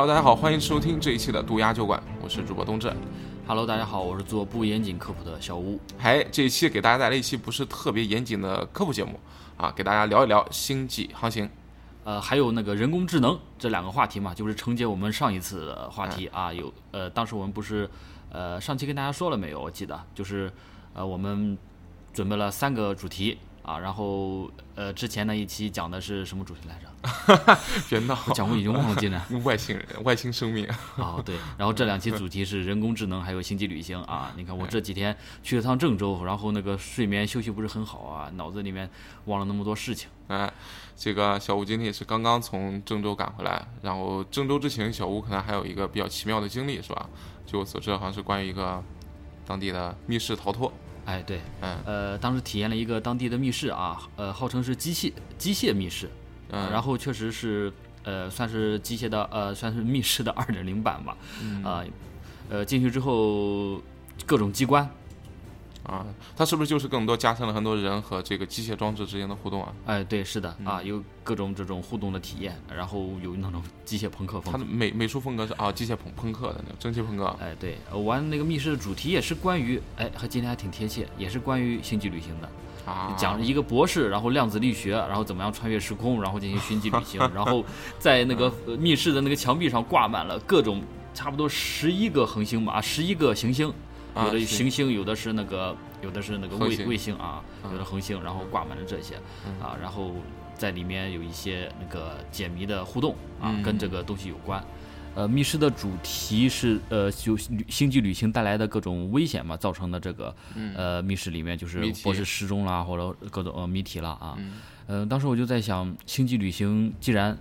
Hello，大家好，欢迎收听这一期的渡鸦酒馆，我是主播冬至。Hello，大家好，我是做不严谨科普的小吴。嗨，这一期给大家带来一期不是特别严谨的科普节目啊，给大家聊一聊星际航行。呃，还有那个人工智能这两个话题嘛，就是承接我们上一次的话题啊。有呃，当时我们不是呃上期跟大家说了没有？我记得就是呃我们准备了三个主题啊，然后呃之前那一期讲的是什么主题来着？别闹，我讲过已经忘记了。外星人、外星生命。哦，对，然后这两期主题是人工智能还有星际旅行啊。你看我这几天去了趟郑州，然后那个睡眠休息不是很好啊，脑子里面忘了那么多事情。哎，这个小吴今天也是刚刚从郑州赶回来，然后郑州之行，小吴可能还有一个比较奇妙的经历，是吧？据我所知，好像是关于一个当地的密室逃脱。哎，对，嗯呃，当时体验了一个当地的密室啊，呃，号称是机械机械密室，嗯，然后确实是呃，算是机械的呃，算是密室的二点零版吧，嗯。啊、呃，进去之后各种机关，啊，它是不是就是更多加深了很多人和这个机械装置之间的互动啊？哎，对，是的嗯啊，有各种这种互动的体验，然后有那种机械朋克风它的美美术风格是啊，机械朋朋克的那种蒸汽朋克。哎，对，呃玩那个密室的主题也是关于，哎，和今天还挺贴切，也是关于星际旅行的，啊，讲一个博士，然后量子力学，然后怎么样穿越时空，然后进行星际旅行，然后在那个呃密室的那个墙壁上挂满了各种差不多十一个恒星吧，啊，十一个行星，有的行星，有的是那个，有的是那个卫卫星啊，嗯。有的恒星，然后挂满了这些嗯。啊，然后在里面有一些那个解谜的互动啊，嗯。跟这个东西有关。呃，密室的主题是呃，就星际旅行带来的各种危险嘛，造成的这个呃密室里面就是博士失踪啦，或者各种呃谜题啦啊。嗯。呃，当时我就在想，星际旅行既然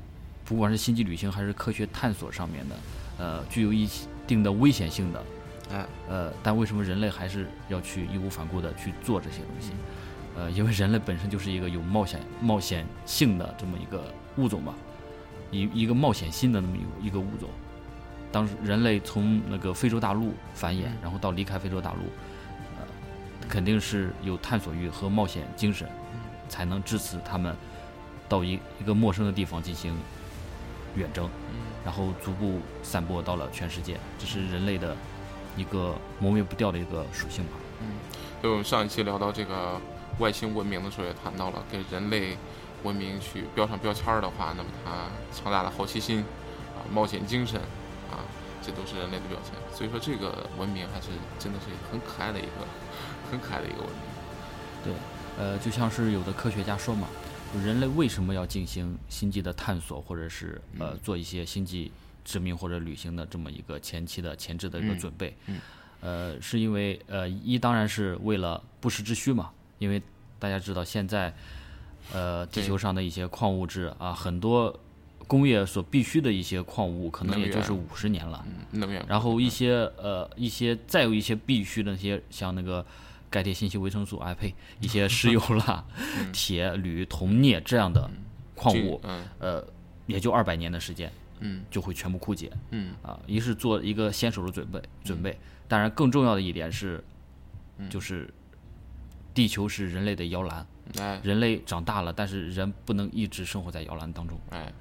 不管是星际旅行还是科学探索上面的，呃，具有一定的危险性的，哎，呃，但为什么人类还是要去义无反顾的去做这些东西？呃，因为人类本身就是一个有冒险冒险性的这么一个物种吧，一一个冒险心的那么一一个物种。当时人类从那个非洲大陆繁衍，然后到离开非洲大陆，呃，肯定是有探索欲和冒险精神，才能支持他们到一一个陌生的地方进行远征，然后逐步散播到了全世界。这是人类的一个磨灭不掉的一个属性吧。嗯，就，我们上一期聊到这个外星文明的时候，也谈到了给人类文明去标上标签儿的话，那么它强大的好奇心啊、冒险精神啊，这都是人类的表现。所以说，这个文明还是真的是很可爱的一个，很可爱的一个文明。对呃，就像是有的科学家说嘛，就人类为什么要进行星际的探索，或者是呃做一些星际殖民或者旅行的这么一个前期的前置的一个嗯准备？嗯呃，是因为呃一当然是为了不时之需嘛，因为大家知道现在呃地球上的一些矿物质啊，很多工业所必需的一些矿物，可能也就是五十年了。嗯，能源。然后一些呃一些再有一些必须的那些像那个钙铁锌硒维生素哎呸，一些石油啦、铁、铝、铜、镍这样的矿物，嗯呃，也就二百年的时间嗯就会全部枯竭嗯啊。一是做一个先手的准备准备，当然更重要的一点是，就是地球是人类的摇篮，哎人类长大了，但是人不能一直生活在摇篮当中。哎，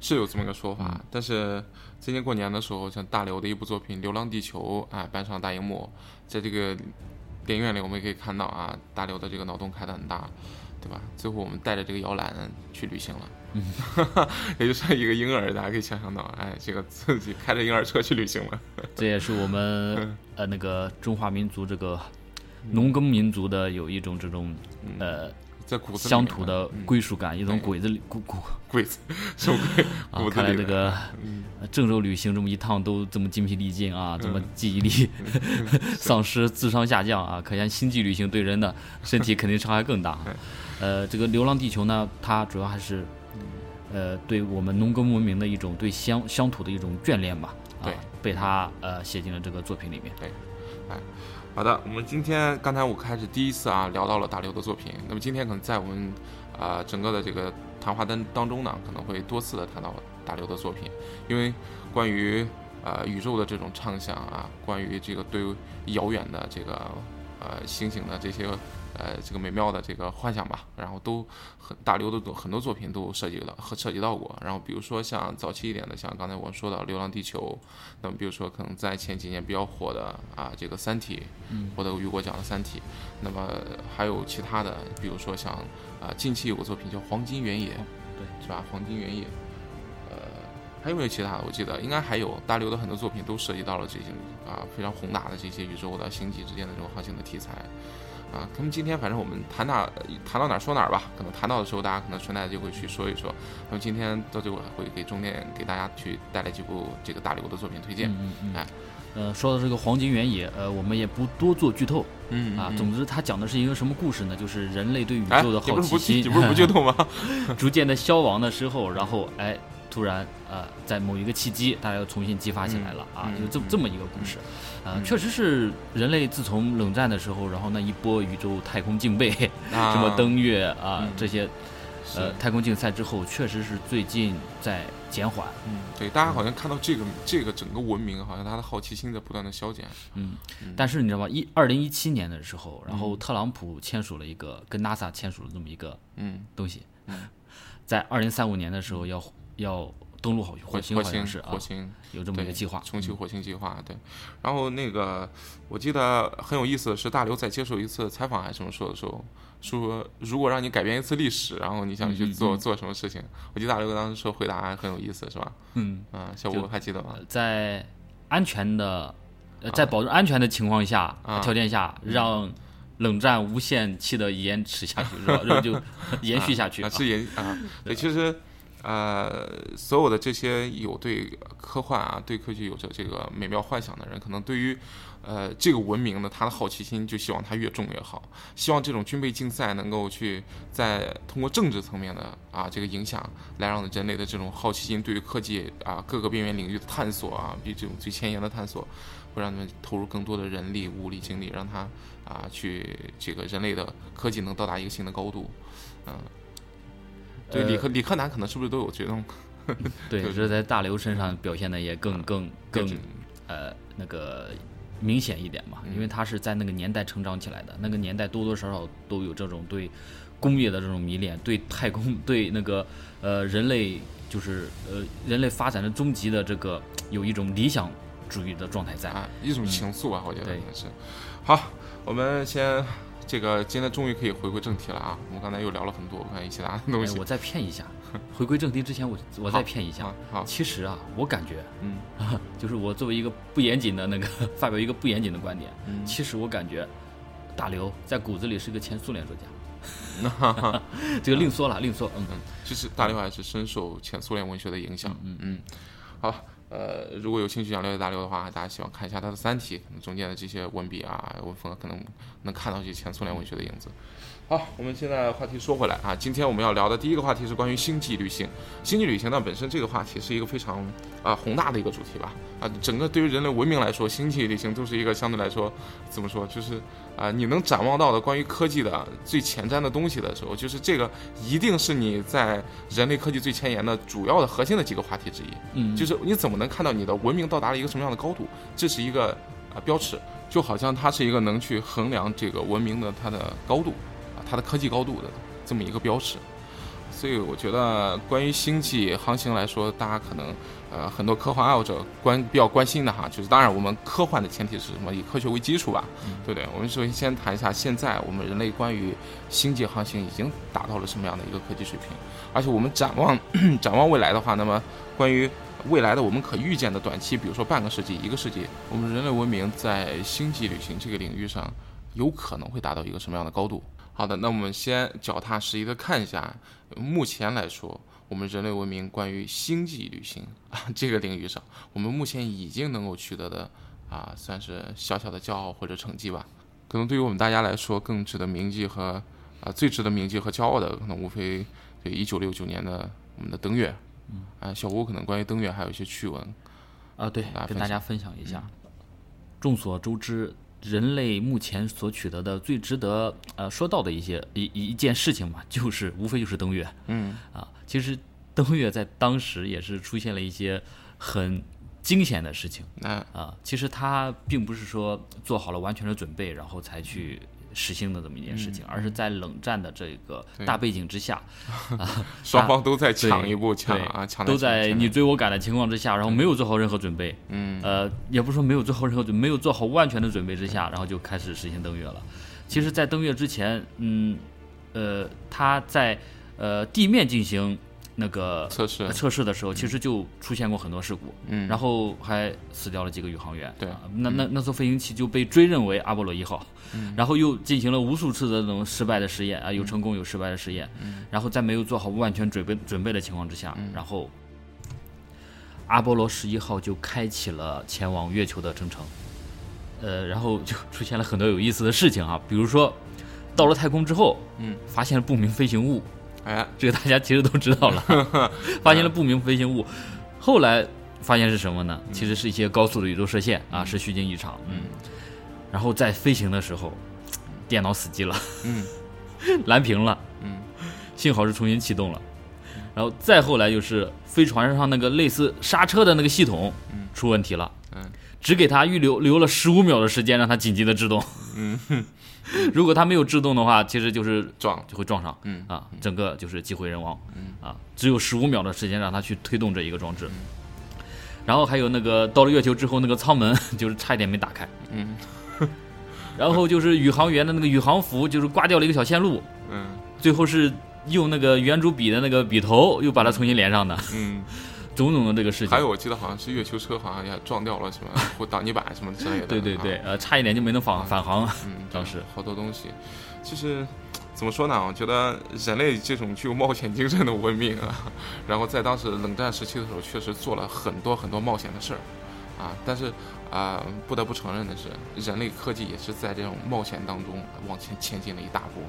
是有这么个说法。嗯但是今年过年的时候，像大刘的一部作品《流浪地球》啊搬上大荧幕，在这个电影院里，我们也可以看到啊，大刘的这个脑洞开得很大，对吧？最后我们带着这个摇篮去旅行了，嗯，也就是一个婴儿，大家可以想象到，哎，这个自己开着婴儿车去旅行了，这也是我们呃那个中华民族这个农耕民族的有一种这种呃在骨子乡土的嗯。归属感，一种鬼子里骨骨 鬼子，什么鬼？看来这个郑州旅行这么一趟都这么精疲力尽啊，这么记忆力丧失、智商下降啊，可见星际旅行对人的身体肯定伤害更大。呃，这个《流浪地球》呢，它主要还是呃对我们农耕文明的一种对乡乡土的一种眷恋吧。啊对，被他呃写进了这个作品里面。对，哎好的，我们今天刚才我开始第一次啊聊到了大刘的作品，那么今天可能在我们啊、整个的这个谈话当当中呢，可能会多次的谈到大刘的作品，因为关于呃宇宙的这种畅想啊，关于这个对遥远的这个呃星星的这些呃这个美妙的这个幻想吧，然后都很大刘的很多作品都涉及到和涉及到过，然后比如说像早期一点的，像刚才我说的《流浪地球》，那么比如说可能在前几年比较火的啊这个《三体》，获得雨果奖的《三体》，那么还有其他的，比如说像啊近期有个作品叫《黄金原野》，对，是吧？《黄金原野》。还有没有其他的？我记得应该还有大刘的很多作品都涉及到了这些啊非常宏大的这些宇宙的星际之间的这种航行的题材啊。那么今天反正我们谈哪谈到哪说哪吧，可能谈到的时候大家可能顺带就会去说一说。那么今天到最后会给重点给大家去带来几部这个大刘的作品推荐。嗯嗯。哎，呃，说到这个黄金原野，呃，我们也不多做剧透。嗯啊，总之它讲的是一个什么故事呢？就是人类对宇宙的好奇心，你不是不剧透吗？逐渐的消亡的时候，然后哎。突然，呃，在某一个契机，大家又重新激发起来了啊，就这么这么一个故事，呃，确实是人类自从冷战的时候，然后那一波宇宙太空竞备，什么登月啊这些，呃，太空竞赛之后，确实是最近在减缓。嗯，对，大家好像看到这个这个整个文明，好像他的好奇心在不断的消减。嗯，但是你知道吗？一二零一七年的时候，然后特朗普签署了一个跟 NASA 签署了这么一个嗯东西，在二零三五年的时候要。要登陆好火星，火星是火星有这么一个计划，重启火星计划。对，然后那个我记得很有意思的是，大刘在接受一次采访还是什么说的时候，说如果让你改变一次历史，然后你想去做做什么事情？我记得大刘当时说回答很有意思，是吧？嗯啊，小吴还记得吗？在安全的，在保证安全的情况下条件下，让冷战无限期的延迟下去，是吧？就延续下去，是延啊？对，其实。呃，所有的这些有对科幻啊、对科技有着这个美妙幻想的人，可能对于呃这个文明呢，他的好奇心就希望它越重越好，希望这种军备竞赛能够去在通过政治层面的啊这个影响，来让人类的这种好奇心对于科技啊各个边缘领域的探索啊，比这种最前沿的探索，会让他们投入更多的人力、物力、精力，让他啊去这个人类的科技能到达一个新的高度，嗯。对，李克李克南可能是不是都有这种？对，这在大刘身上表现的也更更更呃那个明显一点嘛，因为他是在那个年代成长起来的，那个年代多多少少都有这种对工业的这种迷恋，对太空对那个呃人类就是呃人类发展的终极的这个有一种理想主义的状态在啊，一种情愫吧，我觉得对是。好，我们先。这个今天终于可以回归正题了啊！我们刚才又聊了很多关于其他的东西。我再骗一下，回归正题之前，我我再骗一下。好，其实啊，我感觉，嗯，就是我作为一个不严谨的那个 发表一个不严谨的观点，嗯，其实我感觉大刘在骨子里是个前苏联作家。那这个另说了，另说。嗯嗯，其实大刘还是深受前苏联文学的影响。嗯嗯，好。呃，如果有兴趣想了解大刘的话，大家喜欢看一下他的《三体》，中间的这些文笔啊、文风，可能能看到一些前苏联文学的影子。好，我们现在话题说回来啊，今天我们要聊的第一个话题是关于星际旅行。星际旅行呢，本身这个话题是一个非常啊宏大的一个主题吧。啊，整个对于人类文明来说，星际旅行都是一个相对来说怎么说，就是啊，你能展望到的关于科技的最前瞻的东西的时候，就是这个一定是你在人类科技最前沿的主要的核心的几个话题之一。嗯，就是你怎么能看到你的文明到达了一个什么样的高度，这是一个啊标尺，就好像它是一个能去衡量这个文明的它的高度。它的科技高度的这么一个标尺，所以我觉得关于星际航行来说，大家可能呃很多科幻爱好者关比较关心的哈，就是当然我们科幻的前提是什么？以科学为基础吧，对不对？我们首先先谈一下现在我们人类关于星际航行已经达到了什么样的一个科技水平，而且我们展望 展望未来的话，那么关于未来的我们可预见的短期，比如说半个世纪、一个世纪，我们人类文明在星际旅行这个领域上有可能会达到一个什么样的高度？好的，那我们先脚踏实地的看一下，目前来说，我们人类文明关于星际旅行啊 这个领域上，我们目前已经能够取得的啊，算是小小的骄傲或者成绩吧。可能对于我们大家来说，更值得铭记和啊最值得铭记和骄傲的，可能无非对一九六九年的我们的登月。嗯，啊，小吴可能关于登月还有一些趣闻啊，对，跟大家分享一下。众所周知。人类目前所取得的最值得呃说到的一些一一件事情嘛，就是无非就是登月。嗯啊，其实登月在当时也是出现了一些很惊险的事情。啊啊，其实他并不是说做好了完全的准备，然后才去实行的这么一件事情，而是在冷战的这个大背景之下，啊双方都在抢一步抢啊，抢都在你追我赶的情况之下，然后没有做好任何准备，嗯。呃，也不是说没有做好任何准，没有做好万全的准备之下，然后就开始实行登月了。其实，在登月之前，嗯，呃，他在呃地面进行那个测试。测试的时候，其实就出现过很多事故，嗯。然后还死掉了几个宇航员。对。啊那那那艘飞行器就被追认为阿波罗一号，嗯。然后又进行了无数次的那种失败的实验啊，有成功有失败的实验，嗯。然后在没有做好万全准备准备的情况之下，然后阿波罗十一号就开启了前往月球的征程。呃，然后就出现了很多有意思的事情啊，比如说到了太空之后，嗯，发现了不明飞行物，哎，这个大家其实都知道了，发现了不明飞行物，后来发现是什么呢？其实是一些高速的宇宙射线啊，是虚惊一场。嗯，然后在飞行的时候，电脑死机了，嗯。蓝屏了，嗯，幸好是重新启动了。然后再后来就是飞船上那个类似刹车的那个系统出问题了，嗯，只给他预留留了十五秒的时间让他紧急的制动。嗯，如果它没有制动的话，其实就是撞，就会撞上，嗯。啊，整个就是机毁人亡，啊，只有十五秒的时间让它去推动这一个装置。然后还有那个到了月球之后，那个舱门 就是差一点没打开，嗯。然后就是宇航员的那个宇航服就是刮掉了一个小线路，嗯。最后是用那个圆珠笔的那个笔头又把它重新连上的，嗯，种种的这个事情。还有我记得好像是月球车，好像也撞掉了什么 或挡泥板什么之类的。啊对对对，呃，差一点就没能返返航。嗯，当时好多东西，其实怎么说呢？我觉得人类这种具有冒险精神的文明啊，然后在当时冷战时期的时候，确实做了很多很多冒险的事儿啊。但是啊、不得不承认的是，人类科技也是在这种冒险当中往前前进了一大步。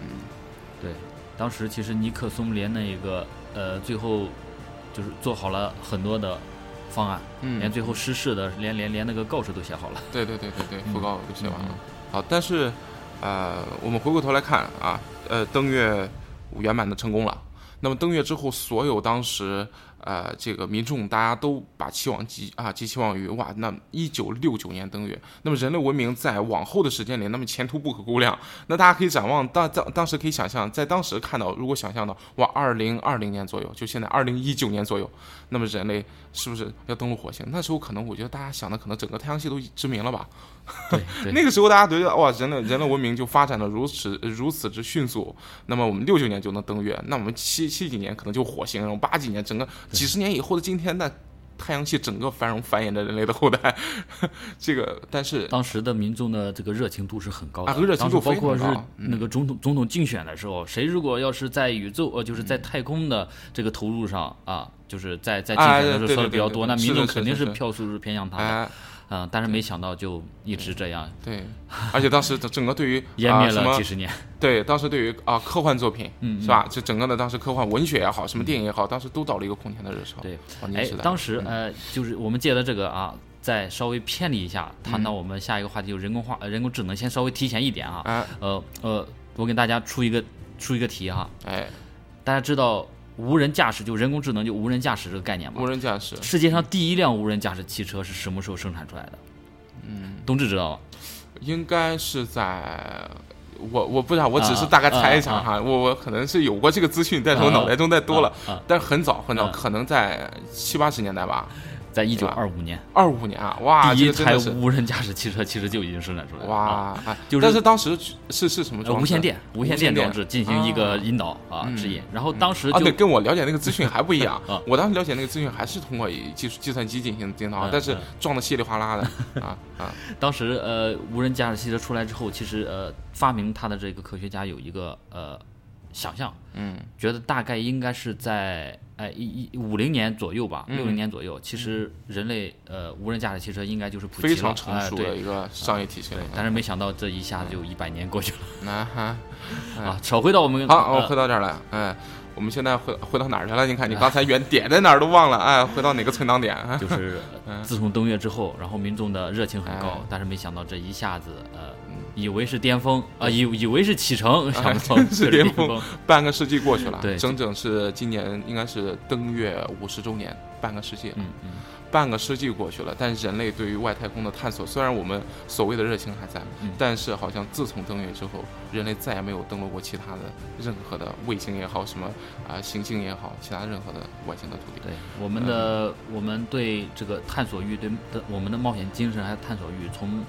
嗯对，当时其实尼克松连那个呃，最后就是做好了很多的方案，嗯连最后失事的，连连连那个告示都写好了。对对对对对，讣告都写完了。嗯好，但是呃，我们回过头来看啊，呃，登月圆满的成功了。那么登月之后，所有当时呃这个民众大家都把期望寄啊寄期望于哇，那一九六九年登月，那么人类文明在往后的时间里，那么前途不可估量。那大家可以展望当当当时可以想象，在当时看到，如果想象到哇，二零二零年左右，就现在二零一九年左右，那么人类是不是要登陆火星？那时候可能我觉得大家想的可能整个太阳系都知名了吧。对对，那个时候大家觉得哇，人类人类文明就发展的如此如此之迅速，那么我们六九年就能登月，那我们七七几年可能就火星，然后八几年整个几十年以后的今天，那太阳系整个繁荣繁衍着人类的后代。这个，但是当时的民众的这个热情度是很高的，啊热情度当时包括是那个总统总统竞选的时候，谁如果要是在宇宙呃，就是嗯。在太空的这个投入上啊，就是在在竞哎选的时候说的比较多，那民众肯定是票数是偏向他的，哎，啊，但是没想到就一直这样对，而且当时整整个对于 湮灭啊什么了几十年。对，当时对于啊科幻作品，嗯是吧？这整个的当时科幻文学也好，什么电影也好，当时都到了一个空前的热潮。对，哎当时呃，就是我们借的这个啊，再稍微偏离一下，谈嗯到我们下一个话题，就人工化、呃人工智能，先稍微提前一点啊。哎呃呃，我给大家出一个出一个题哈，哎，大家知道无人驾驶就人工智能就无人驾驶这个概念嘛无？人驾驶，世界上第一辆无人驾驶汽车是什么时候生产出来的？嗯，冬至知道吗？应该是在。我我不知道，我只是啊大概猜一下哈，我我可能是有过这个资讯，但是我啊脑袋中太多了，但是很早很早，啊可能在七八十年代吧，在一九吧二五年，二五年啊，哇，第一台无人驾驶汽车其实就已经生产出来了。啊哇，啊就是但是当时是是什么呃，装置？无线电，无线电电装置进行一个啊引导啊嗯指引，然后当时啊，就对，跟我了解那个资讯还不一样 啊。我当时了解那个资讯还是通过计计算机进行引导嗯，但是嗯撞的稀里哗啦的 啊啊，当时呃，无人驾驶汽车出来之后，其实呃，发明它的这个科学家有一个呃想象，嗯。觉得大概应该是在哎一一五零年左右吧，嗯。六零年左右，其实人类呃无人驾驶汽车应该就是普及了，非常成熟的一个商业体系了对。，但是没想到这一下子就一百年过去了。啊哈，啊！扯回到我们好，我呃回到这儿来，哎，我们现在回回到哪儿去了？你看，你刚才原点在哪儿都忘了，哎，回到哪个存档点？啊 就是呃自从登月之后，然后民众的热情很高哎，但是没想到这一下子呃，以为是巅峰啊，以以为是启程，想不到真 是巅峰峰。半个世纪过去了，对整整是今年应该是登月五十周年。半个世纪了。嗯嗯，半个世纪过去了，但人类对于外太空的探索，虽然我们所谓的热情还在，嗯但是好像自从登月之后，人类再也没有登陆过其他的任何的卫星也好，什么啊、行星也好，其他任何的外星的土地。对，我们的我们对这个探索欲，对的我们的冒险精神还有探索欲，从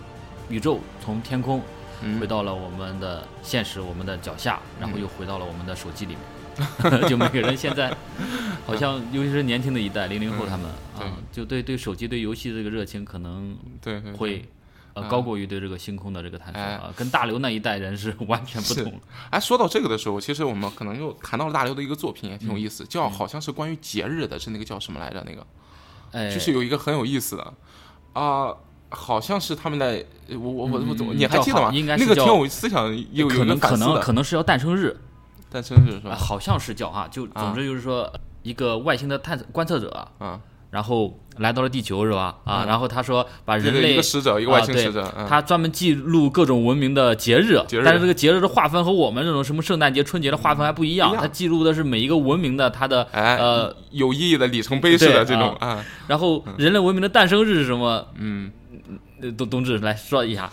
宇宙从天空嗯回到了我们的现实，我们的脚下，然后嗯又回到了我们的手机里面。就每个人现在好像，尤其是年轻的一代，零零后他们啊，就对对手机、对游戏这个热情可能对会呃嗯高过于对这个星空的这个探索哎啊，跟大刘那一代人是 完全不是同。哎，说到这个的时候，其实我们可能又谈到了大刘的一个作品，也挺有嗯意思，叫好像是关于节日的，是那个叫什么来着？那个哎，就是有一个很有意思的啊。好像是他们的，我我我我怎么嗯你还记得吗？应该那个挺有思想，有有可能可能可能是要诞生日，诞生日是吧？啊好像是叫哈，就啊总之就是说一个外星的探测观测者，啊，然后来到了地球是吧？啊，嗯然后他说把人类一个使者，一个外星使者，嗯他专门记录各种文明的节日，但是这个节日的划分和我们这种什么圣诞节、春节的划分还不一样。他记录的是每一个文明的它的哎，呃，有意义的里程碑式的这种啊，然后人类文明的诞生日是什么？嗯，呃冬冬至来说一下。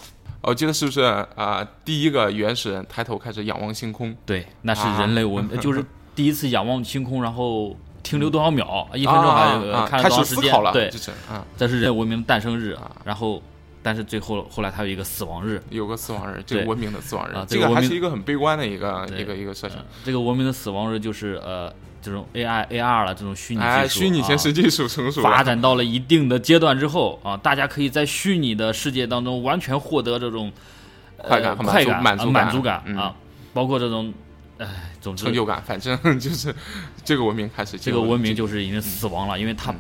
我记得是不是啊？第一个原始人抬头开始仰望星空，对，那是啊人类文，就是第一次仰望星空，然后停留多少秒？一分钟还啊是呃看了啊开多长时间始思考了，？对这，是啊，这是人类文明的诞生日啊。然后，但是最后后来它有一个死亡日。有个死亡日，这个文明的死亡日啊，这个还是一个很悲观的一个一个一个设想呃。这个文明的死亡日就是呃这种 AI AR 了这种虚拟技术，哎，虚拟现实啊技术成熟发，展到了一定的阶段之后啊，大家可以在虚拟的世界当中完全获得这种快感快感、满足感啊满足感嗯啊，包括这种，哎，总之成就感，反正 就是这个文明开始这个文明就是已经死亡了，因为它嗯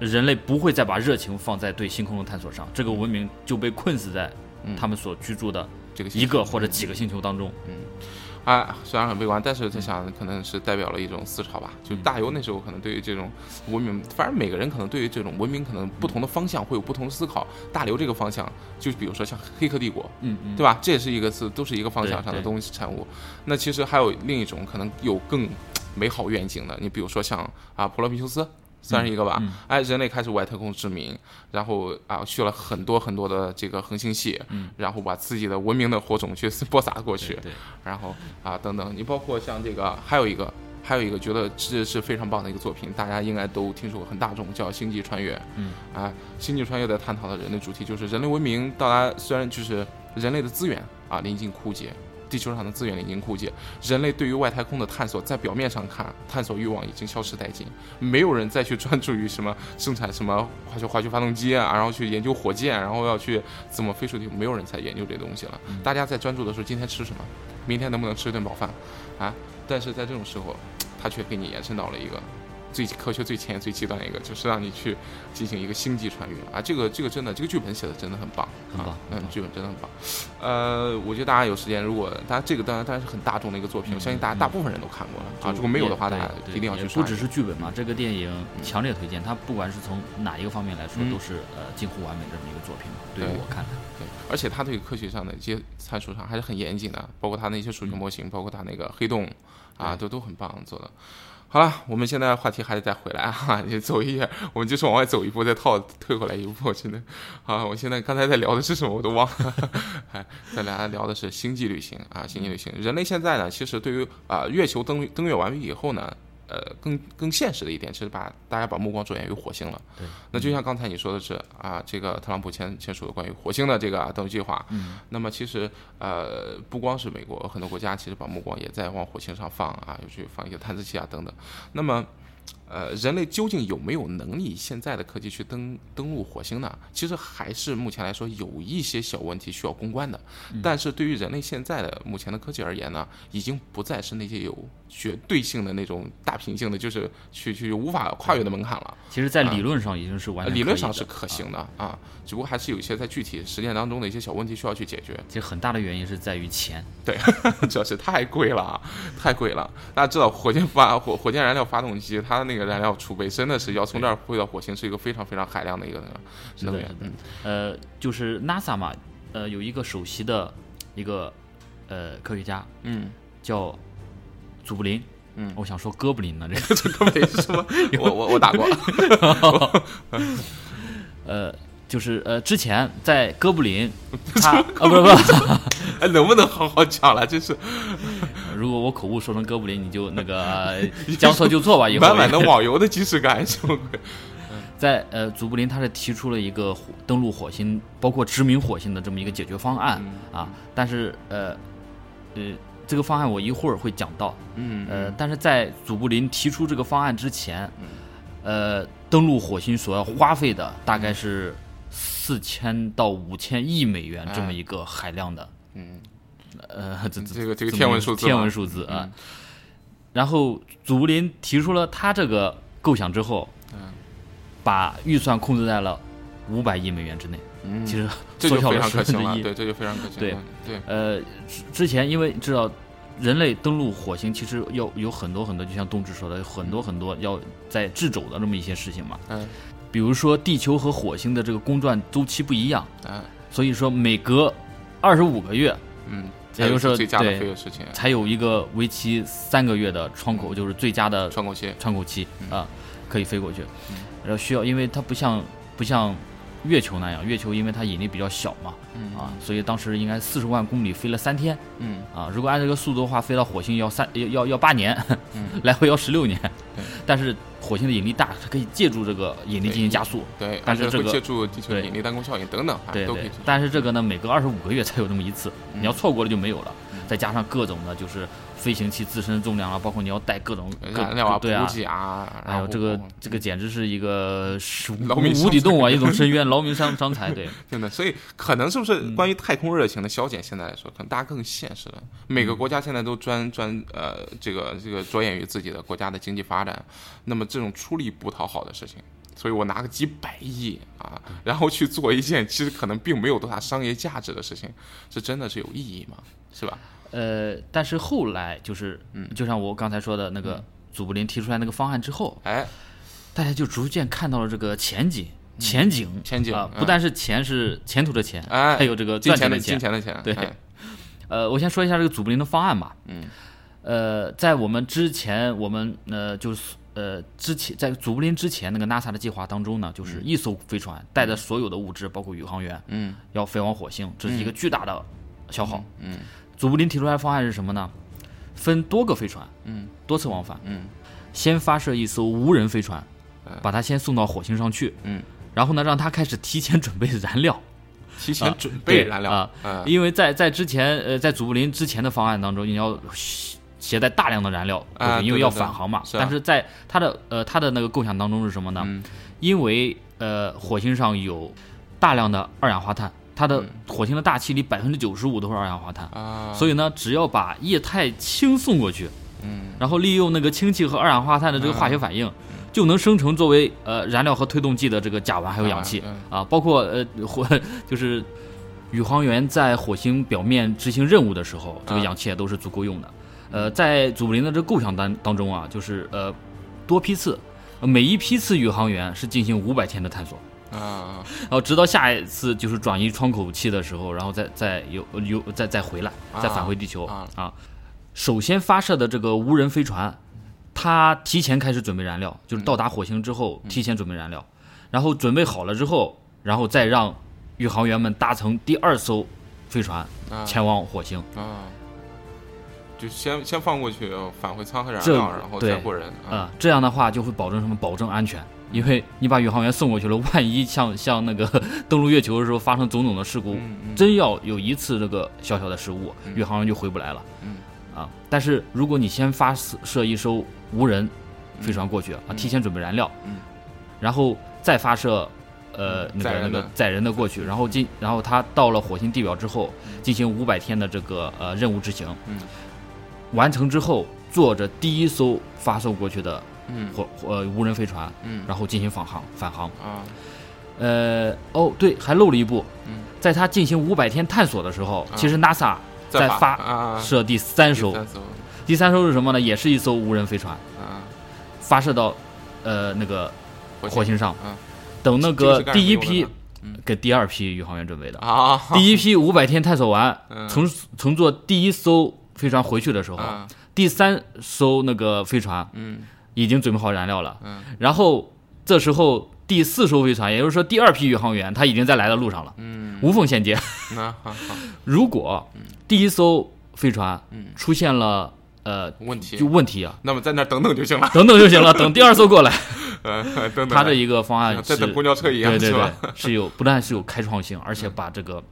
人类不会再把热情放在对星空的探索上，这个文明就被困死在嗯他们所居住的这个一个或者几个星球当中。啊，虽然很悲观，但是他想可能是代表了一种思潮吧。就大游那时候可能对于这种文明，反正每个人可能对于这种文明可能不同的方向会有不同的思考。大刘这个方向，就比如说像《黑客帝国》，嗯嗯，对吧？这也是一个是都是一个方向上的东西产物。那其实还有另一种可能有更美好愿景的，你比如说像啊普罗米修斯。算是一个吧，嗯哎，人类开始外太空殖民，然后啊去了很多很多的这个恒星系，嗯然后把自己的文明的火种去播撒过去，然后啊等等，你包括像这个还有一个还有一个觉得这是非常棒的一个作品，大家应该都听说过，很大众，叫《星际穿越》。嗯，啊，《星际穿越》在探讨的人类主题就是人类文明到达，虽然就是人类的资源啊临近枯竭。地球上的资源已经枯竭，人类对于外太空的探索，在表面上看，探索欲望已经消失殆尽，没有人再去专注于什么生产什么化学化学发动机啊，然后去研究火箭，然后要去怎么飞出去，没有人在研究这东西了。大家在专注的是今天吃什么，明天能不能吃一顿饱饭啊？但是在这种时候，他却给你延伸到了一个最科学、最前沿、最极端的一个，就是让你去进行一个星际穿越啊！这个这个真的，这个剧本写的真的很棒，很棒啊，嗯，剧本真的很棒。呃，我觉得大家有时间，如果大家这个当然当然是很大众的一个作品，我相信大家嗯大部分人都看过了啊。如果没有的话，大家一定要去刷一下。对也不只是剧本嘛，这个电影强烈推荐，它不管是从哪一个方面来说，嗯都是呃近乎完美的这么一个作品嘛。对于我看来，对，而且它对科学上的一些参数上还是很严谨的，包括它那些数学模型，包括它那个黑洞啊，都都很棒做的。好了，我们现在话题还得再回来啊，你走一下，我们就是往外走一步，再套退回来一步，真的。啊，我现在刚才在聊的是什么我都忘了，哎，咱俩聊的是星际旅行啊，星际旅行。人类现在呢，其实对于啊月球登登月完毕以后呢，呃，更更现实的一点，其实把大家把目光着眼于火星了。对，那就像刚才你说的是啊，这个特朗普签签署的关于火星的这个啊登陆计划，嗯，那么其实呃，不光是美国，很多国家其实把目光也在往火星上放啊，又去放一些探测器啊等等。那么，呃，人类究竟有没有能力现在的科技去登登陆火星呢？其实还是目前来说有一些小问题需要攻关的。但是对于人类现在的目前的科技而言呢，已经不再是那些有绝对性的那种大瓶颈的，就是去去无法跨越的门槛了。其实，在理论上已经是完全啊理论上是可行的啊，只不过还是有一些在具体实践当中的一些小问题需要去解决。其实很大的原因是在于钱。对，主要是太贵了，啊，太贵了。大家知道，火箭发火火箭燃料发动机，它的那个燃料储备真的是要从这儿飞到火星，是一个非常非常海量的一个是的是的。能源嗯，呃，就是 NASA 嘛，呃，有一个首席的一个呃科学家嗯。叫祖布林，嗯。我想说哥布林呢，这个 这根本是什么？我我我打过，呃，就是呃，之前在哥布林，他啊不是不是，哎，能不能好好讲了？真是如果我口误说成哥布林，你就那个 呃将错就错吧，以后。满满的网游的即视感，什么鬼？在呃祖布林他是提出了一个火登陆火星，包括殖民火星的这么一个解决方案、嗯。啊，但是呃呃这个方案我一会儿会讲到，嗯呃，但是在祖布林提出这个方案之前，呃，登陆火星所要花费的大概是四千到五千亿美元这么一个海量的，嗯，呃，这这个这个天文数字天文数字啊嗯。然后祖布林提出了他这个构想之后，嗯把预算控制在了五百亿美元之内，嗯，其实缩小了十分之一。对，这就非常可行对，对，呃，之之前因为知道人类登陆火星，其实要有很多很多，就像冬至说的，有很多很多要在制肘的这么一些事情嘛。嗯比如说地球和火星的这个公转周期不一样，嗯所以说每隔二十五个月嗯，也就是说最佳的对飞跃事情，才有一个为期三个月的窗口，就是最佳的窗口期，窗口期嗯啊，可以飞过去嗯。然后需要，因为它不像不像月球那样，月球因为它引力比较小嘛，嗯啊，所以当时应该四十万公里飞了三天嗯啊。如果按这个速度的话，飞到火星要三要要要八年，嗯，来回要十六年对。但是火星的引力大，它可以借助这个引力进行加速。对，但是这个借助地球引力弹弓效应等等，啊对对都可以，但是这个呢，每隔二十五个月才有这么一次，嗯。你要错过了就没有了。嗯。再加上各种的，就是飞行器自身重量啊，包括你要带各种各燃料啊、对啊补，给啊，然后这个这个简直是一个是无底洞啊，一种深渊，劳民伤伤财。对，真的，所以可能是不是嗯关于太空热情的消减，现在来说，可能大家更现实了。每嗯个国家现在都专专呃，这个这个着眼于自己的国家的经济发展，那么这种出力不讨好的事情，所以我拿个几百亿啊，然后去做一件其实可能并没有多大商业价值的事情，这真的是有意义吗？是吧？呃，但是后来就是，嗯。就像我刚才说的那个祖布林提出来那个方案之后，哎，大家就逐渐看到了这个前景，前景，前景啊，嗯。不但是钱是前途的钱，哎。还有这个赚钱的钱钱金。钱的钱，对。哎。呃，我先说一下这个祖布林的方案吧。嗯。呃，在我们之前，我们呃就是呃之前在祖布林之前那个 NASA 的计划当中呢，就是一艘飞船带着所有的物质，包括宇航员，嗯。要飞往火星，这是一个巨大的消耗。嗯祖布林提出来的方案是什么呢？分多个飞船，嗯。多次往返，嗯。先发射一艘无人飞船嗯，把它先送到火星上去，嗯，然后呢，让它开始提前准备燃料，提前啊准备燃料。啊，嗯。因为在在之前呃在祖布林之前的方案当中，你要携携带大量的燃料过去，啊因为要对对。对返航嘛。是啊。但是在他的呃他的那个构想当中是什么呢？嗯因为呃火星上有大量的二氧化碳，它的嗯。火星的大气里百分之九十五都是二氧化碳，啊，所以呢，只要把液态氢送过去，嗯。然后利用那个氢气和二氧化碳的这个化学反应，就能生成作为呃燃料和推动剂的这个甲烷还有氧气嗯。啊，包括呃火 就是宇航员在火星表面执行任务的时候，这个啊氧气也都是足够用的。呃，在祖布林的这个构想当当中啊，就是呃多批次，呃每一批次宇航员是进行五百天的探索。啊然后直到下一次就是转移窗口期的时候，然后再再有有再再回来，再返回地球啊首先发射的这个无人飞船，它提前开始准备燃料，就是到达火星之后提前准备燃料，然后准备好了之后，然后再让宇航员们搭乘第二艘飞船啊前往火星。啊，就先先放过去，返回舱和燃这料，然后再对过人啊、这样的话就会保证什么？保证安全。因为你把宇航员送过去了，万一像像那个 登陆月球的时候发生种种的事故，真要有一次这个小小的失误，嗯。宇航员就回不来了。嗯。啊，但是如果你先发射一艘无人飞船过去啊，嗯。提前准备燃料，嗯。然后再发射。呃，那个载人的。那个载人的过去，然后进，然后他到了火星地表之后，进行五百天的这个呃任务执行，嗯。完成之后，坐着第一艘发送过去的嗯。火呃无人飞船，嗯。然后进行返航返航。啊。呃，哦，对，还漏了一步，嗯。在他进行五百天探索的时候，啊其实 NASA 在发射第三艘，第三艘是什么呢？也是一艘无人飞船，啊。发射到呃那个火星上。嗯等那个第一批给第二批宇航员准备的，啊。第一批五百天探索完，嗯。乘乘坐第一艘飞船回去的时候，啊，第三艘那个飞船嗯已经准备好燃料了，嗯。然后这时候第四艘飞船，也就是说第二批宇航员，他已经在来的路上了，嗯，无缝衔接。那好。好，如果第一艘飞船嗯。出现了呃问题。就，问题啊，那么在那等等就行了，等等就行了，等第二艘过来，呃，等等，他的一个方案是像在等公交车一样，对对？对，是有 不但是有开创性，而且把这个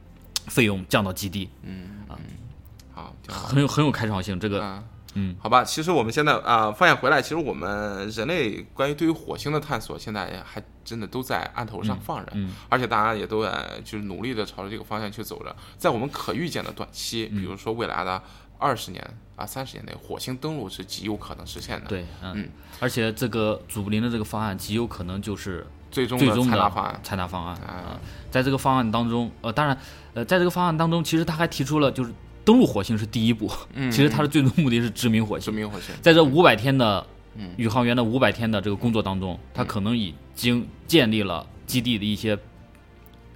费用降到极低，嗯嗯，好，很有很有开创性。这个啊，嗯，好吧，其实我们现在啊、放眼回来，其实我们人类关于对于火星的探索，现在还真的都在案头上放着，嗯而且大家也都在就是努力的朝着这个方向去走着。在我们可预见的短期，嗯比如说未来的二十年啊、三十年内，火星登陆是极有可能实现的。，对，嗯嗯，而且这个祖布林的这个方案极有可能就是最终的采纳方案。采纳方案啊啊。在这个方案当中，呃，当然，呃，在这个方案当中，其实他还提出了就是登陆火星是第一步，嗯，其实它的最终目的是殖民火星殖星。民火星。在这五百天的嗯宇航员的五百天的这个工作当中，他可能已经建立了基地的一些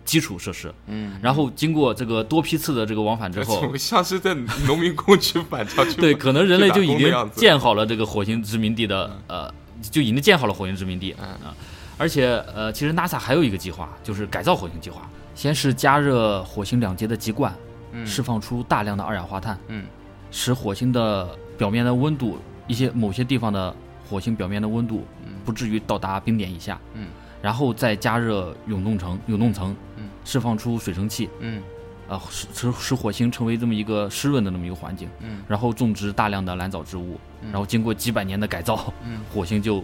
基础设施，嗯，然后经过这个多批次的这个往返之后，就像是在农民工去返朝去 对，可能人类就已经建好了这个火星殖民地的呃，就已经建好了火星殖民地嗯啊。而且呃，其实 NASA 还有一个计划，就是改造火星计划。先是加热火星两极的极冠，嗯。释放出大量的二氧化碳，嗯。使火星的表面的温度，一些某些地方的火星表面的温度不至于到达冰点以下。嗯。然后再加热永冻层，永冻层嗯。释放出水蒸气，嗯。啊，使使使火星成为这么一个湿润的那么一个环境。嗯。然后种植大量的蓝藻植物，然后经过几百年的改造，嗯。火星就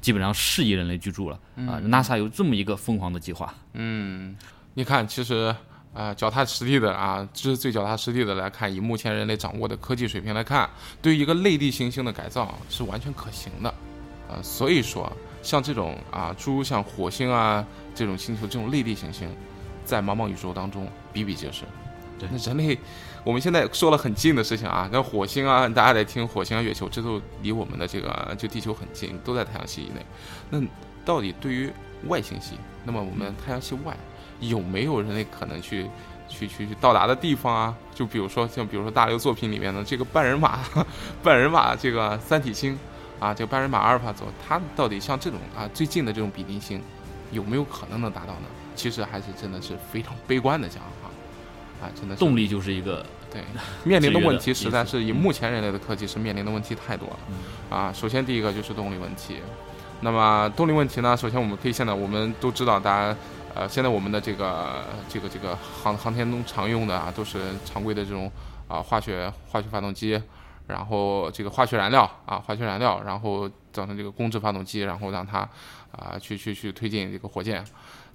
基本上适宜人类居住了。啊。NASA 有这么一个疯狂的计划，嗯，你看，其实啊，脚踏实地的啊，这是最脚踏实地的来看，以目前人类掌握的科技水平来看，对于一个类地行星的改造是完全可行的，呃，所以说像这种啊，诸如像火星啊这种星球这种类地行星，在茫茫宇宙当中比比皆是。对那人类，我们现在说了很近的事情啊，那火星啊，大家在听火星啊、月球，这都离我们的这个就地球很近，都在太阳系以内。那到底对于外星系，那么我们太阳系外有没有人类可能去去去去到达的地方啊？就比如说像比如说大刘作品里面的这个半人马，半人马这个三体星啊，这个半人马阿尔法座，它到底像这种啊最近的这种比邻星，有没有可能能达到呢？其实还是真的是非常悲观的讲啊，啊，真的是动力就是一个对，面临的问题实在是以目前人类的科技是面临的问题太多了。嗯啊，首先第一个就是动力问题。那么动力问题呢，首先我们可以现在我们都知道，大家呃，现在我们的这个这个这个航航天中常用的啊，都是常规的这种啊化学化学发动机，然后这个化学燃料啊化学燃料，然后造成这个工质发动机，然后让它啊去去去推进这个火箭。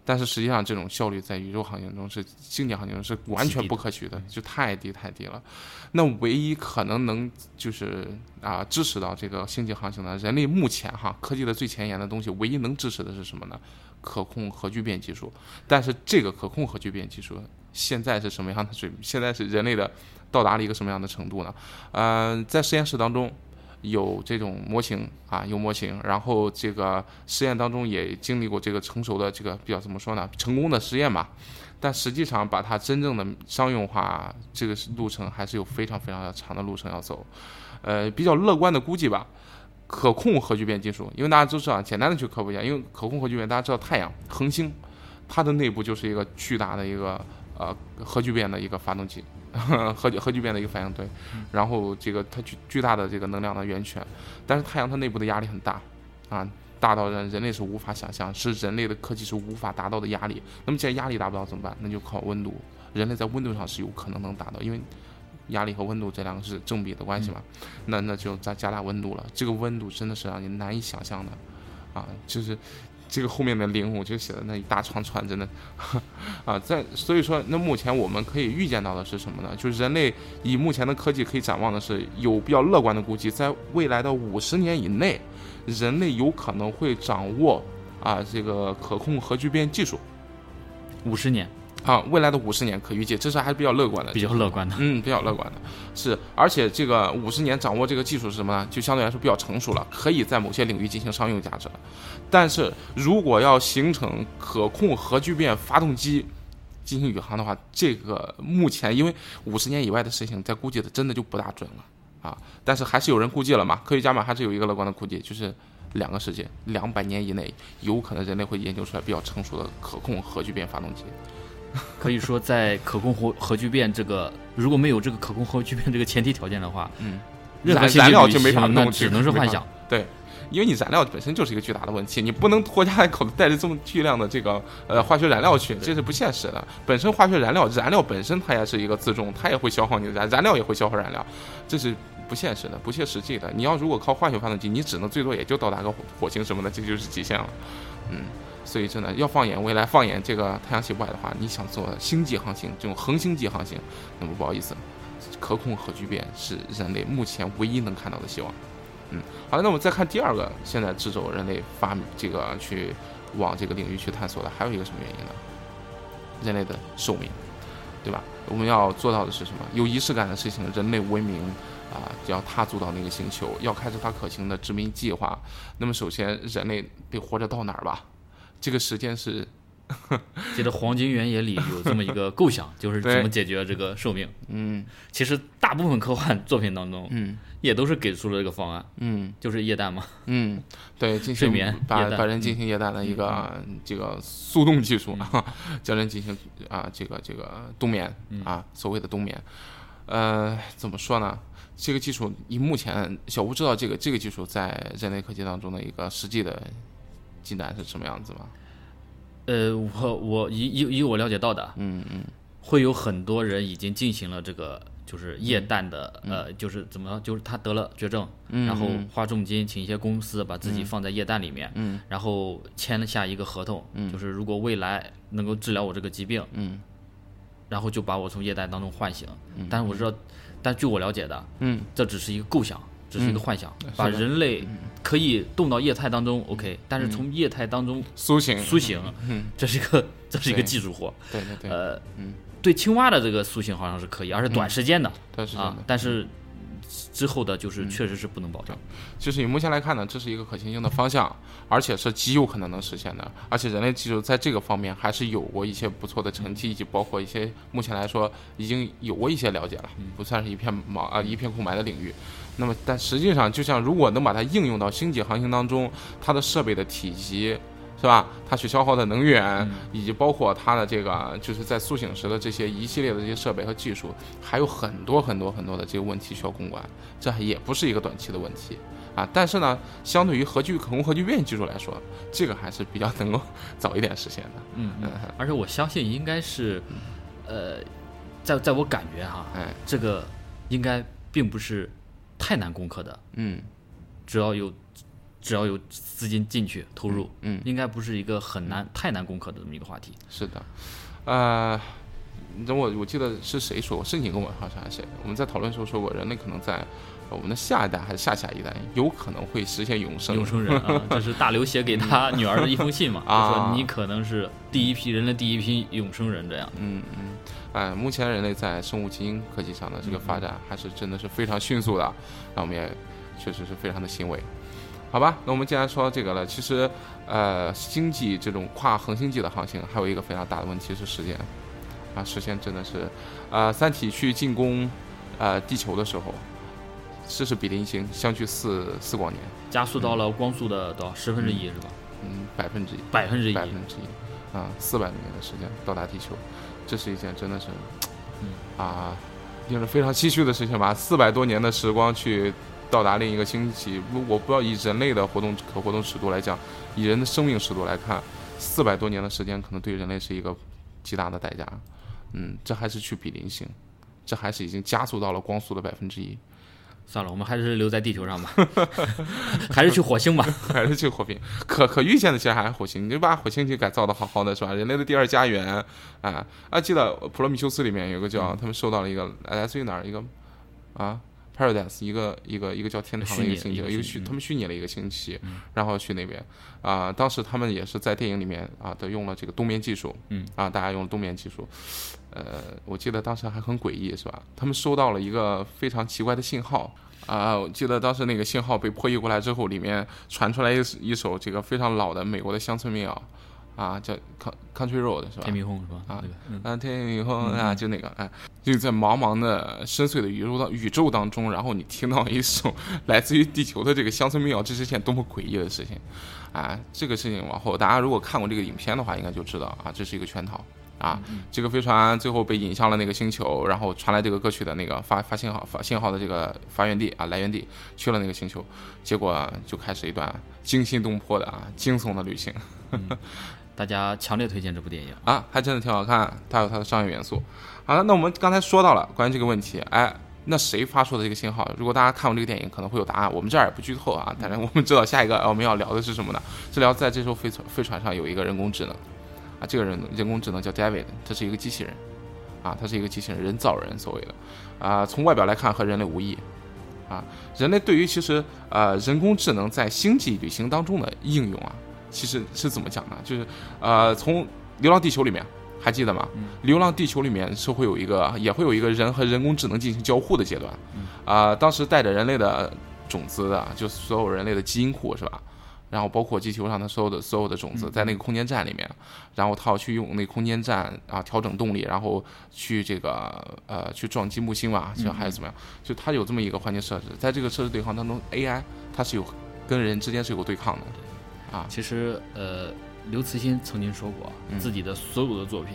但是实际上，这种效率在宇宙航行中是星际航行中是完全不可取的，就太低太低了。那唯一可能能就是啊支持到这个星际航行的，人类目前哈科技的最前沿的东西，唯一能支持的是什么呢？可控核聚变技术。但是这个可控核聚变技术现在是什么样的水平？现在是人类的到达了一个什么样的程度呢？嗯、在实验室当中。有这种模型啊，有模型，然后这个实验当中也经历过这个成熟的这个比较怎么说呢，成功的实验吧。但实际上把它真正的商用化，这个路程还是有非常非常长的路程要走。呃，比较乐观的估计吧，可控核聚变技术，因为大家都知道，简单的去科普一下，因为可控核聚变，大家知道太阳恒星，它的内部就是一个巨大的一个呃核聚变的一个发动机，核核聚变的一个反应堆，然后这个它巨巨大的这个能量的源泉，但是太阳它内部的压力很大啊。大到人人类是无法想象，是人类的科技是无法达到的压力。那么既然压力达不到怎么办？那就靠温度。人类在温度上是有可能能达到，因为压力和温度这两个是正比的关系嘛。那那就再加大温度了。这个温度真的是让你难以想象的啊！就是这个后面的零，我就写的那一大串串，真的 啊，在所以说，那目前我们可以预见到的是什么呢？就是人类以目前的科技可以展望的是，有比较乐观的估计，在未来的五十年以内，人类有可能会掌握啊这个可控核聚变技术五十年啊，未来的五十年可预计，这是还是比较乐观的，比较乐观的。嗯，比较乐观的是，而且这个五十年掌握这个技术是什么呢？就相对来说比较成熟了，可以在某些领域进行商用价值了。但是如果要形成可控核聚变发动机进行宇航的话，这个目前因为五十年以外的事情，在估计的真的就不大准了啊。但是还是有人估计了嘛，科学家们还是有一个乐观的估计，就是两个世界，两百年以内有可能人类会研究出来比较成熟的可控核聚变发动机。可以说，在可控核核聚变这个如果没有这个可控核聚变这个前提条件的话，嗯，任何燃料就没法行那弄只能是幻想。对，因为你燃料本身就是一个巨大的问题，你不能拖家带口的带着这么巨量的这个呃化学燃料去，这是不现实的。本身化学燃料，燃料本身它也是一个自重，它也会消耗你的燃，燃料也会消耗燃料，这是不现实的、不切实际的。你要如果靠化学发动机，你只能最多也就到达个火火星什么的，这就是极限了。嗯，所以真的要放眼未来，放眼这个太阳系外的话，你想做星际航行这种恒星级航行，那么不好意思，可控核聚变是人类目前唯一能看到的希望。嗯，好了，那我们再看第二个，现在制肘人类发这个去往这个领域去探索的，还有一个什么原因呢？人类的寿命，对吧？我们要做到的是什么？有仪式感的事情，人类文明啊，要踏足到那个星球，要开始它可行的殖民计划。那么首先，人类得活着到哪儿吧？这个时间是，记得《黄金原野》里有这么一个构想，就是怎么解决这个寿命。嗯。其实大部分科幻作品当中嗯。也都是给出了这个方案，嗯。就是液氮嘛。嗯，对，进行睡眠把把人进行液氮的一个、这个速冻技术啊，将人进行啊这个这个冬眠啊，所谓的冬眠，呃，怎么说呢？这个技术以目前小吴知道这个这个技术在人类科技当中的一个实际的进展是什么样子吗？呃，我我以以以我了解到的，嗯嗯会有很多人已经进行了这个就是液嗯氮的，呃，就是怎么就是他得了绝症，嗯，然后花重金请一些公司把自己放在液氮里面，嗯。然后签了下一个合同，嗯。就是如果未来能够治疗我这个疾病，嗯。然后就把我从液氮当中唤醒。嗯但是我知道，但据我了解的，嗯。这只是一个构想，只是一个幻想，把人类可以动到液态当中，OK，但是从液态当中苏醒，苏醒，嗯，这是一个这是一个技术活。对对对，呃，嗯，对青蛙的这个苏醒好像是可以，而是短时间的啊。但是之后的嗯就是确实是不能保证。就是以目前来看呢，这是一个可行性的方向，而且是极有可能能实现的。而且人类技术在这个方面还是有过一些不错的成绩，以及包括一些目前来说已经有过一些了解了，不算是一片茫啊一片空白的领域。那么，但实际上，就像如果能把它应用到星际航行当中，它的设备的体积。是吧？它所消耗的能源，以及包括它的这个，就是在苏醒时的这些一系列的这些设备和技术，还有很多很多很多的这个问题需要攻关，这也不是一个短期的问题。啊，但是呢，相对于核聚可控核聚变技术来说，这个还是比较能够 早一点实现的。嗯嗯，而且我相信应该是，呃，在在我感觉哈，哎，这个应该并不是太难攻克的，嗯。只要有只要有资金进去投入，嗯，应该不是一个很难太难攻克的这么一个话题。是的，呃，等我我记得是谁说过，申请跟我好像还是谁，我们在讨论的时候说过，人类可能在我们的下一代还是下下一代，有可能会实现永生。永生人啊，这是大刘写给他女儿的一封信嘛，就啊。说你可能是第一批人类第一批永生人这样。嗯嗯，哎，目前人类在生物基因科技上的这个发展还是真的是非常迅速的，那我们也确实是非常的欣慰。好吧，那我们既然说到这个了，其实呃，星际这种跨恒星际的航行还有一个非常大的问题是时间啊，时间真的是，呃，三体去进攻呃地球的时候，这是比邻星，相距四四光年，加速到了光速的多少十分之一是吧？嗯，百分之一。百分之一。百分之一，啊，四百多年的时间到达地球，这是一件真的是，嗯啊，令人非常唏嘘的事情吧。四百多年的时光去到达另一个星系，我我不知道以人类的活动可活动尺度来讲，以人的生命尺度来看，四百多年的时间可能对人类是一个极大的代价。嗯，这还是去比邻星，这还是已经加速到了光速的百分之一。算了，我们还是留在地球上吧，还是去火星吧。还是去火星，可可预见的其实还是火星，你就把火星去改造的好好的，是吧？人类的第二家园，啊啊！记得《普罗米修斯》里面有个叫、他们收到了一个来自于哪儿一个啊 Paradise 一个一个一个叫天堂的一个星球，一个虚他们虚拟了一个星期，然后去那边啊、当时他们也是在电影里面啊都用了这个冬眠技术，嗯啊，大家用了冬眠技术，呃，我记得当时还很诡异，是吧？他们收到了一个非常奇怪的信号。啊，我记得当时那个信号被破译过来之后，里面传出来一一首这个非常老的美国的乡村民谣，啊，叫 Country Road 是吧？天迷红是吧？啊对吧？嗯啊，天明后啊，就那个哎，就在茫茫的深邃的宇宙当宇宙当中，然后你听到一首来自于地球的这个乡村民谣，这是件多么诡异的事情啊！这个事情往后大家如果看过这个影片的话，应该就知道啊，这是一个圈套啊。这个飞船最后被引向了那个星球，然后传来这个歌曲的那个发发信号发信号的这个发源地啊来源地去了那个星球，结果啊就开始一段惊心动魄的啊惊悚的旅行。大家强烈推荐这部电影。啊，还真的挺好看，它有它的商业元素。好了，那我们刚才说到了关于这个问题，哎，那谁发出的这个信号？如果大家看过这个电影，可能会有答案。我们这儿也不剧透啊，但是我们知道下一个呃我们要聊的是什么呢？是聊在这艘飞船飞船上有一个人工智能啊，这个人人工智能叫 David，他是一个机器人啊，他是一个机器人，人造人所谓的啊，从外表来看和人类无异啊。人类对于其实呃人工智能在星际旅行当中的应用啊，其实是怎么讲呢？就是呃从《流浪地球》里面。还记得吗？流浪地球》里面是会有一个，也会有一个人和人工智能进行交互的阶段。啊、当时带着人类的种子的，就所有人类的基因库是吧？然后包括地球上的所有的所有的种子，在那个空间站里面，然后他要去用那个空间站啊调整动力，然后去这个呃去撞击木星吧，就还是怎么样？就它有这么一个环境设置，在这个设置对抗当中，AI 它是有跟人之间是有对抗的。啊其实，呃，刘慈欣曾经说过，嗯自己的所有的作品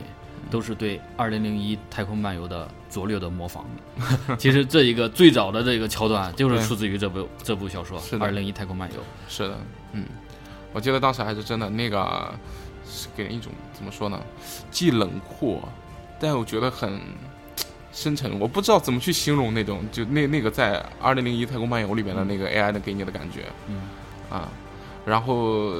都是对《二零零一太空漫游》的拙劣的模仿。其实这一个最早的这个桥段就是出自于这部这部小说二零零一太空漫游》。是的，嗯，我记得当时还是真的那个，是给人一种怎么说呢，既冷酷，但我觉得很深沉。我不知道怎么去形容那种，就那那个在《二零零一太空漫游》里面的那个 AI 的给你的感觉，嗯啊，然后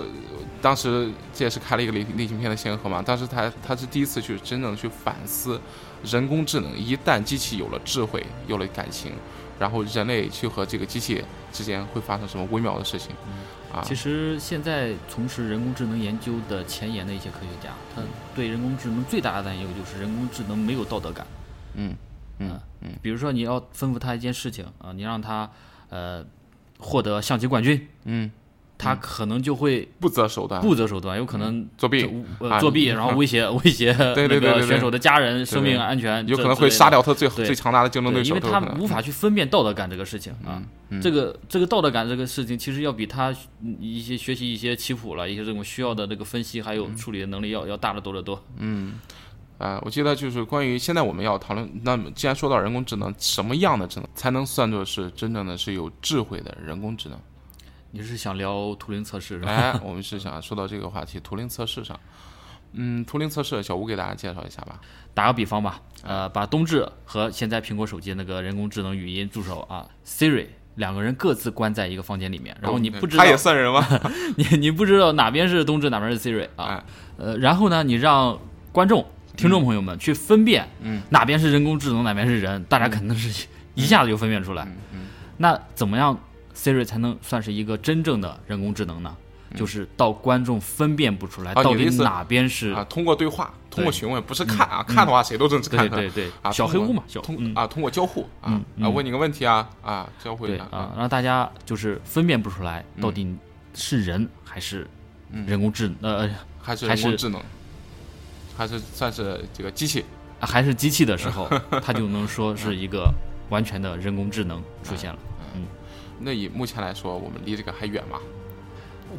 当时这也是开了一个类类型片的先河嘛。当时他他是第一次去真正去反思人工智能，一旦机器有了智慧，有了感情，然后人类去和这个机器之间会发生什么微妙的事情。啊？其实现在从事人工智能研究的前沿的一些科学家，他对人工智能最大的担忧就是人工智能没有道德感。嗯嗯嗯。比如说你要吩咐他一件事情啊，你让他呃获得象棋冠军，嗯，他可能就会不择手段，不择手段，有可能作弊，作弊，嗯然后威胁 威胁那个选手的家人生命安全，有可能会杀掉他最最强大的竞争对，手，因为他无法去分辨道德感这个事情啊。嗯这个这个道德感这个事情，其实要比他嗯一些学习一些棋谱了，一些这种需要的这个分析还有嗯处理的能力要要大得多得多。嗯。啊，我记得就是关于现在我们要讨论，那么既然说到人工智能，什么样的智能才能算作是真正的是有智慧的人工智能？你是想聊图灵测试是吧？哎，我们是想说到这个话题，图灵测试上。嗯，图灵测试，小吴给大家介绍一下吧。打个比方吧，呃，把冬至和现在苹果手机那个人工智能语音助手啊 Siri 两个人各自关在一个房间里面，然后你不知道哦他也算人吗？你你不知道哪边是冬至，哪边是 Siri 啊哎，呃，然后呢，你让观众、听众朋友们去分辨，嗯，哪边是人工智能，哪边是人，大家肯定是一下子就分辨出来。嗯那怎么样 Siri 才能算是一个真正的人工智能呢？就是到观众分辨不出来到底哪边是，啊，通过对话，通过询问，不是看啊，看的话谁都能看对对对，啊。小黑屋嘛，小嗯。通啊，通过交互啊问你个问题啊啊，交互一对下啊，让大家就是分辨不出来嗯到底是人还是人工智呃还是还是人工智能，还是算是这个机器？还是机器的时候，它就能说是一个完全的人工智能出现了。那以目前来说，我们离这个还远吗？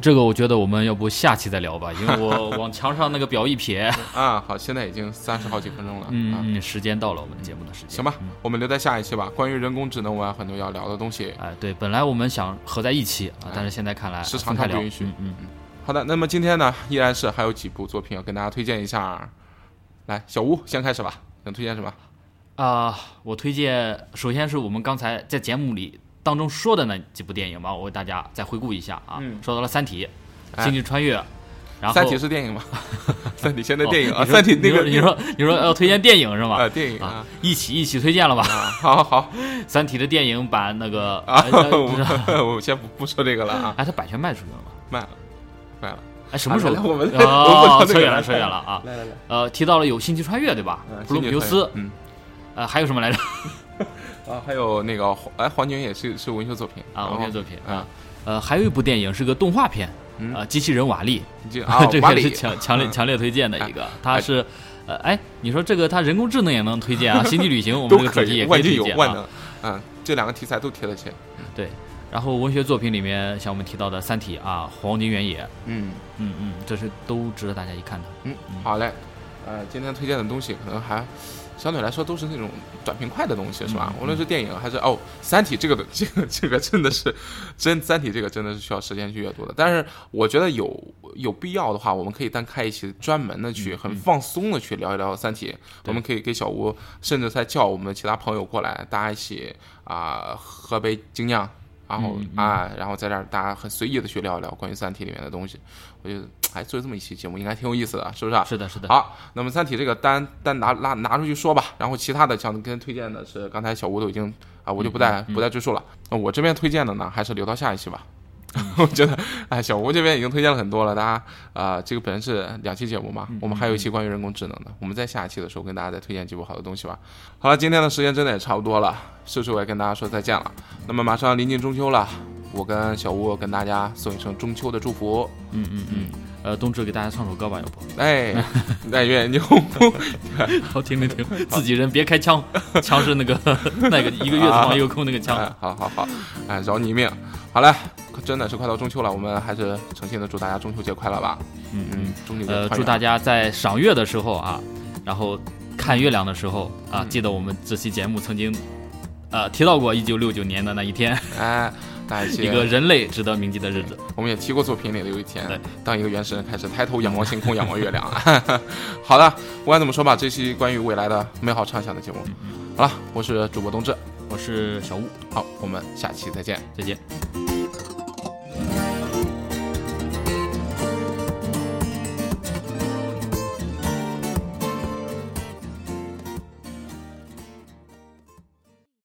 这个我觉得我们要不下期再聊吧，因为我 往墙上那个表一撇，啊，好，现在已经三十好几分钟了，啊，嗯嗯，时间到了，我们节目的时间。行吧，我们留在下一期吧。关于人工智能，我们还有很多要聊的东西。哎，对，本来我们想合在一起啊，但是现在看来时长分开聊。上不允许嗯嗯，好的，那么今天呢，依然是还有几部作品要跟大家推荐一下。来，小吴先开始吧，想推荐什么？啊、我推荐，首先是我们刚才在节目里当中说的那几部电影吧，我为大家再回顾一下啊。嗯说到了《三体》哎《星际穿越》，然后三体是电影吗？三体现在哦电影啊，三体那个你说你说要推荐电影是吗？啊，电影啊啊，一起一起推荐了吧，啊，好好好《三体》的电影版那个啊，呃呃不是我 我先不不说这个了啊，哎，它版权卖出去了吗？卖了，卖了。哎，什么时候？我们哦，我们扯远了，扯远了啊！来来来，呃，提到了有星际穿越，对吧？嗯普罗米修斯，嗯呃，还有什么来着？啊，还有那个哎，黄金也是是文学作品啊，文学作品啊啊，呃，还有一部电影是个动画片，嗯呃，机器人瓦力，这个也是强强烈嗯强烈推荐的一个，它哎是。呃，哎，你说这个它人工智能也能推荐啊，星际旅行我们这个主题也可以推荐啊。嗯，这两个题材都贴得起。然后文学作品里面，像我们提到的《三体》啊，《黄金原野》，嗯嗯嗯，这是都值得大家一看的。嗯，好嘞。呃，今天推荐的东西可能还相对来说都是那种短平快的东西，是吧？嗯无论是电影还是哦，《三体》这个的这个这个真的是真，《三体》这个真的是需要时间去阅读的。但是我觉得有有必要的话，我们可以单开一期专门的去很放松的去聊一聊《三体》。我们可以给小吴，甚至再叫我们其他朋友过来，大家一起啊、喝杯精酿。然后啊，然后在这儿大家很随意的去聊一聊关于《三体》里面的东西，我觉得哎，做这么一期节目应该挺有意思的，是不是啊？是的，是的。好，那么《三体》这个单单拿拿拿出去说吧，然后其他的像跟推荐的是刚才小吴都已经啊，我就不再、不再赘述了。那我这边推荐的呢，还是留到下一期吧。我觉得，哎，小吴这边已经推荐了很多了，大家啊、这个本身是两期节目嘛，我们还有一期关于人工智能的，我们在下一期的时候跟大家再推荐几部好的东西吧。好了，今天的时间真的也差不多了，是时候也跟大家说再见了。那么马上临近中秋了，我跟小吴跟大家送一声中秋的祝福。嗯嗯嗯。呃，冬至给大家唱首歌吧，要不？哎，但愿你 好，停停停，自己人别开枪，枪是那个那个一个月子往有空那个枪。哎，好好好，哎，饶你一命。好嘞，真的是快到中秋了，我们还是诚心的祝大家中秋节快乐吧。嗯嗯，中秋节呃，快乐。祝大家在赏月的时候啊，然后看月亮的时候啊，嗯。记得我们这期节目曾经呃提到过一九六九年的那一天，哎，一个人类值得铭记的日子。我们也提过作品里的有一天，当一个原始人开始抬头仰望星空，仰望月亮。好的，不管怎么说吧，这期关于未来的美好畅想的节目，好了，我是主播冬至，我是小吴，好，我们下期再见。再见。